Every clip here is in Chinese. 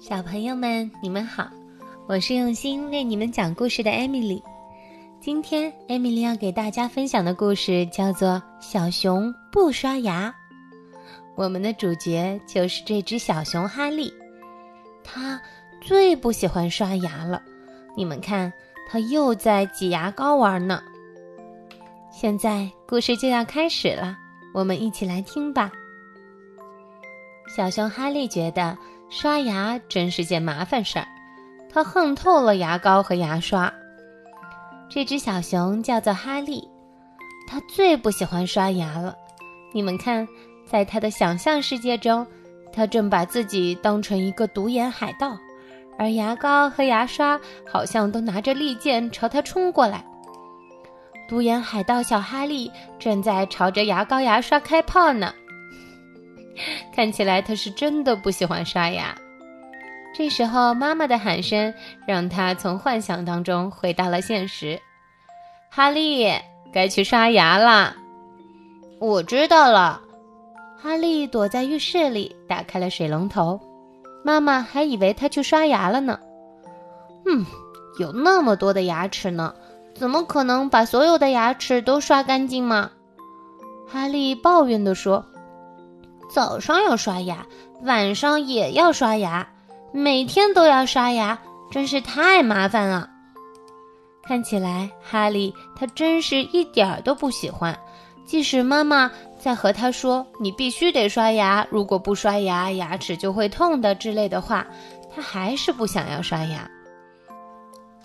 小朋友们，你们好，我是用心为你们讲故事的艾米丽。今天，艾米丽要给大家分享的故事叫做《小熊不刷牙》。我们的主角就是这只小熊哈利，它最不喜欢刷牙了。你们看，它又在挤牙膏玩呢。现在，故事就要开始了，我们一起来听吧。小熊哈利觉得刷牙真是件麻烦事儿，他恨透了牙膏和牙刷。这只小熊叫做哈利，它最不喜欢刷牙了。你们看，在它的想象世界中，它正把自己当成一个独眼海盗，而牙膏和牙刷好像都拿着利剑朝它冲过来。独眼海盗小哈利正在朝着牙膏牙刷开炮呢。看起来他是真的不喜欢刷牙。这时候，妈妈的喊声让他从幻想当中回到了现实。哈利，该去刷牙啦！我知道了。哈利躲在浴室里，打开了水龙头。妈妈还以为他去刷牙了呢。嗯，有那么多的牙齿呢，怎么可能把所有的牙齿都刷干净吗？哈利抱怨地说。早上要刷牙，晚上也要刷牙，每天都要刷牙，真是太麻烦了。看起来哈利他真是一点儿都不喜欢，即使妈妈在和他说“你必须得刷牙，如果不刷牙，牙齿就会痛的”之类的话，他还是不想要刷牙。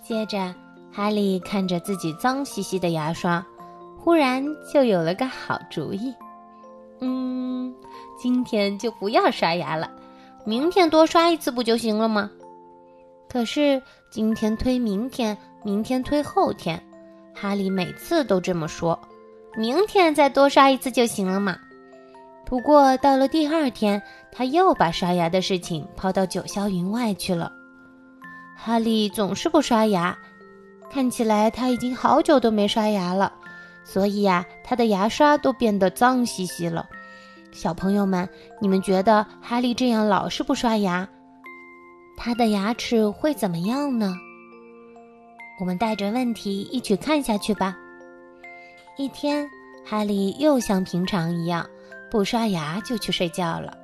接着，哈利看着自己脏兮兮的牙刷，忽然就有了个好主意。嗯。今天就不要刷牙了，明天多刷一次不就行了吗？可是今天推明天，明天推后天，哈利每次都这么说，明天再多刷一次就行了嘛。不过到了第二天，他又把刷牙的事情抛到九霄云外去了。哈利总是不刷牙，看起来他已经好久都没刷牙了，所以呀，他的牙刷都变得脏兮兮了。小朋友们，你们觉得哈利这样老是不刷牙，他的牙齿会怎么样呢？我们带着问题一起看下去吧。一天，哈利又像平常一样不刷牙就去睡觉了。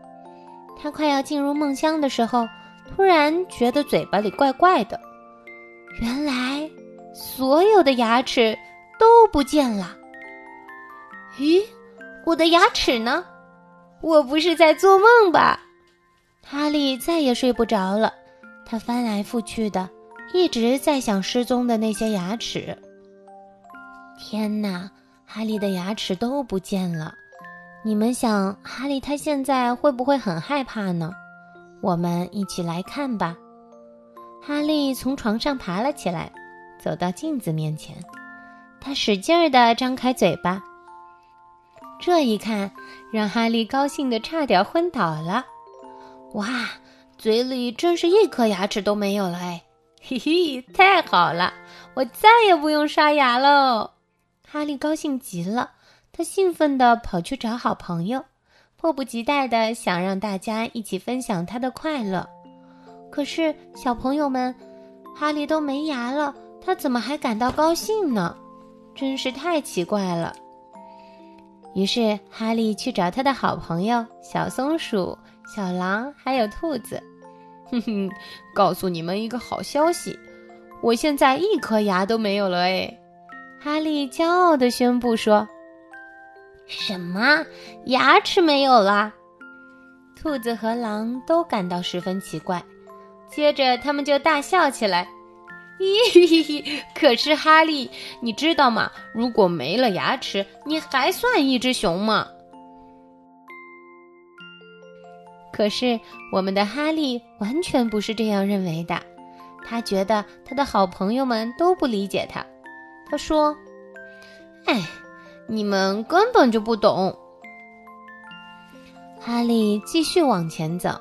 他快要进入梦乡的时候，突然觉得嘴巴里怪怪的。原来，所有的牙齿都不见了。咦，我的牙齿呢？我不是在做梦吧？哈利再也睡不着了，他翻来覆去的，一直在想失踪的那些牙齿。天哪，哈利的牙齿都不见了！你们想，哈利他现在会不会很害怕呢？我们一起来看吧。哈利从床上爬了起来，走到镜子面前，他使劲儿地张开嘴巴。这一看，让哈利高兴的差点昏倒了。哇，嘴里真是一颗牙齿都没有了哎！嘿嘿，太好了，我再也不用刷牙喽！哈利高兴极了，他兴奋地跑去找好朋友，迫不及待地想让大家一起分享他的快乐。可是，小朋友们，哈利都没牙了，他怎么还感到高兴呢？真是太奇怪了。于是，哈利去找他的好朋友小松鼠、小狼还有兔子。哼哼，告诉你们一个好消息，我现在一颗牙都没有了哎！哈利骄傲地宣布说：“什么？牙齿没有了？”兔子和狼都感到十分奇怪，接着他们就大笑起来。咦，可是哈利，你知道吗？如果没了牙齿，你还算一只熊吗？可是我们的哈利完全不是这样认为的，他觉得他的好朋友们都不理解他。他说：“哎，你们根本就不懂。”哈利继续往前走，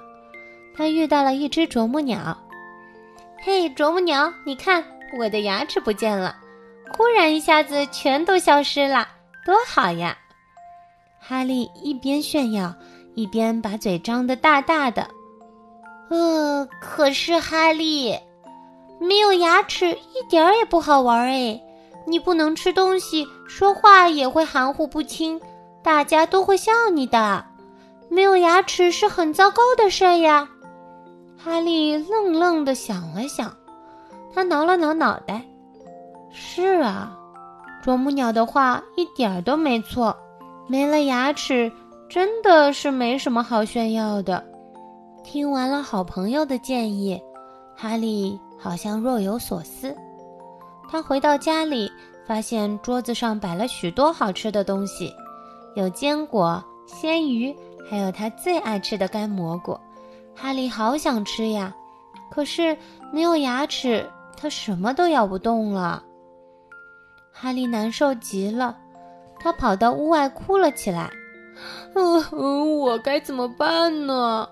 他遇到了一只啄木鸟。嘿，啄木鸟，你看我的牙齿不见了，忽然一下子全都消失了，多好呀！哈利一边炫耀，一边把嘴张得大大的。呃，可是哈利，没有牙齿一点儿也不好玩哎！你不能吃东西，说话也会含糊不清，大家都会笑你的。没有牙齿是很糟糕的事呀。哈利愣愣的想了想，他挠了挠脑袋。是啊，啄木鸟的话一点儿都没错，没了牙齿真的是没什么好炫耀的。听完了好朋友的建议，哈利好像若有所思。他回到家里，发现桌子上摆了许多好吃的东西，有坚果、鲜鱼，还有他最爱吃的干蘑菇。哈利好想吃呀，可是没有牙齿，他什么都咬不动了。哈利难受极了，他跑到屋外哭了起来。嗯，我该怎么办呢？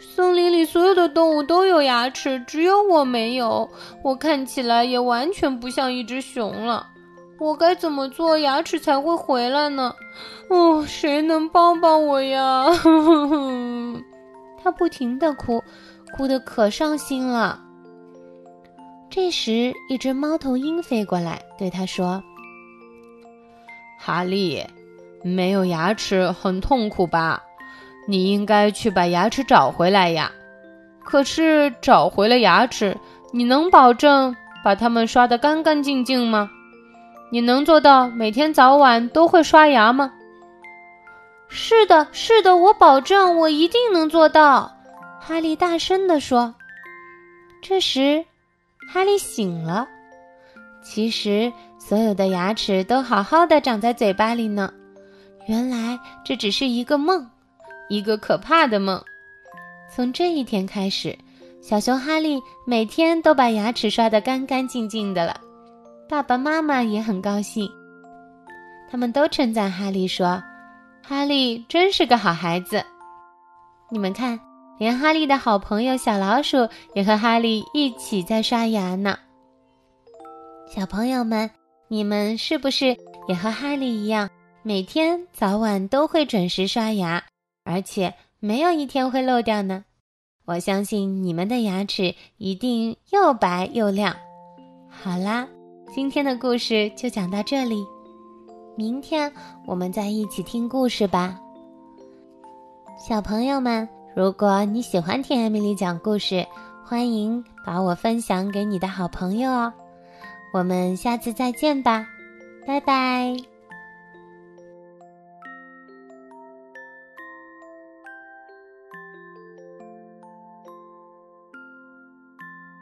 森林里所有的动物都有牙齿，只有我没有。我看起来也完全不像一只熊了。我该怎么做，牙齿才会回来呢？哦，谁能帮帮我呀？他不停地哭，哭得可伤心了。这时，一只猫头鹰飞过来，对他说：“哈利，没有牙齿很痛苦吧？你应该去把牙齿找回来呀。可是，找回了牙齿，你能保证把它们刷得干干净净吗？你能做到每天早晚都会刷牙吗？”是的，是的，我保证，我一定能做到。”哈利大声地说。这时，哈利醒了。其实，所有的牙齿都好好的长在嘴巴里呢。原来这只是一个梦，一个可怕的梦。从这一天开始，小熊哈利每天都把牙齿刷得干干净净的了。爸爸妈妈也很高兴，他们都称赞哈利说。哈利真是个好孩子，你们看，连哈利的好朋友小老鼠也和哈利一起在刷牙呢。小朋友们，你们是不是也和哈利一样，每天早晚都会准时刷牙，而且没有一天会漏掉呢？我相信你们的牙齿一定又白又亮。好啦，今天的故事就讲到这里。明天我们再一起听故事吧，小朋友们。如果你喜欢听艾米丽讲故事，欢迎把我分享给你的好朋友哦。我们下次再见吧，拜拜。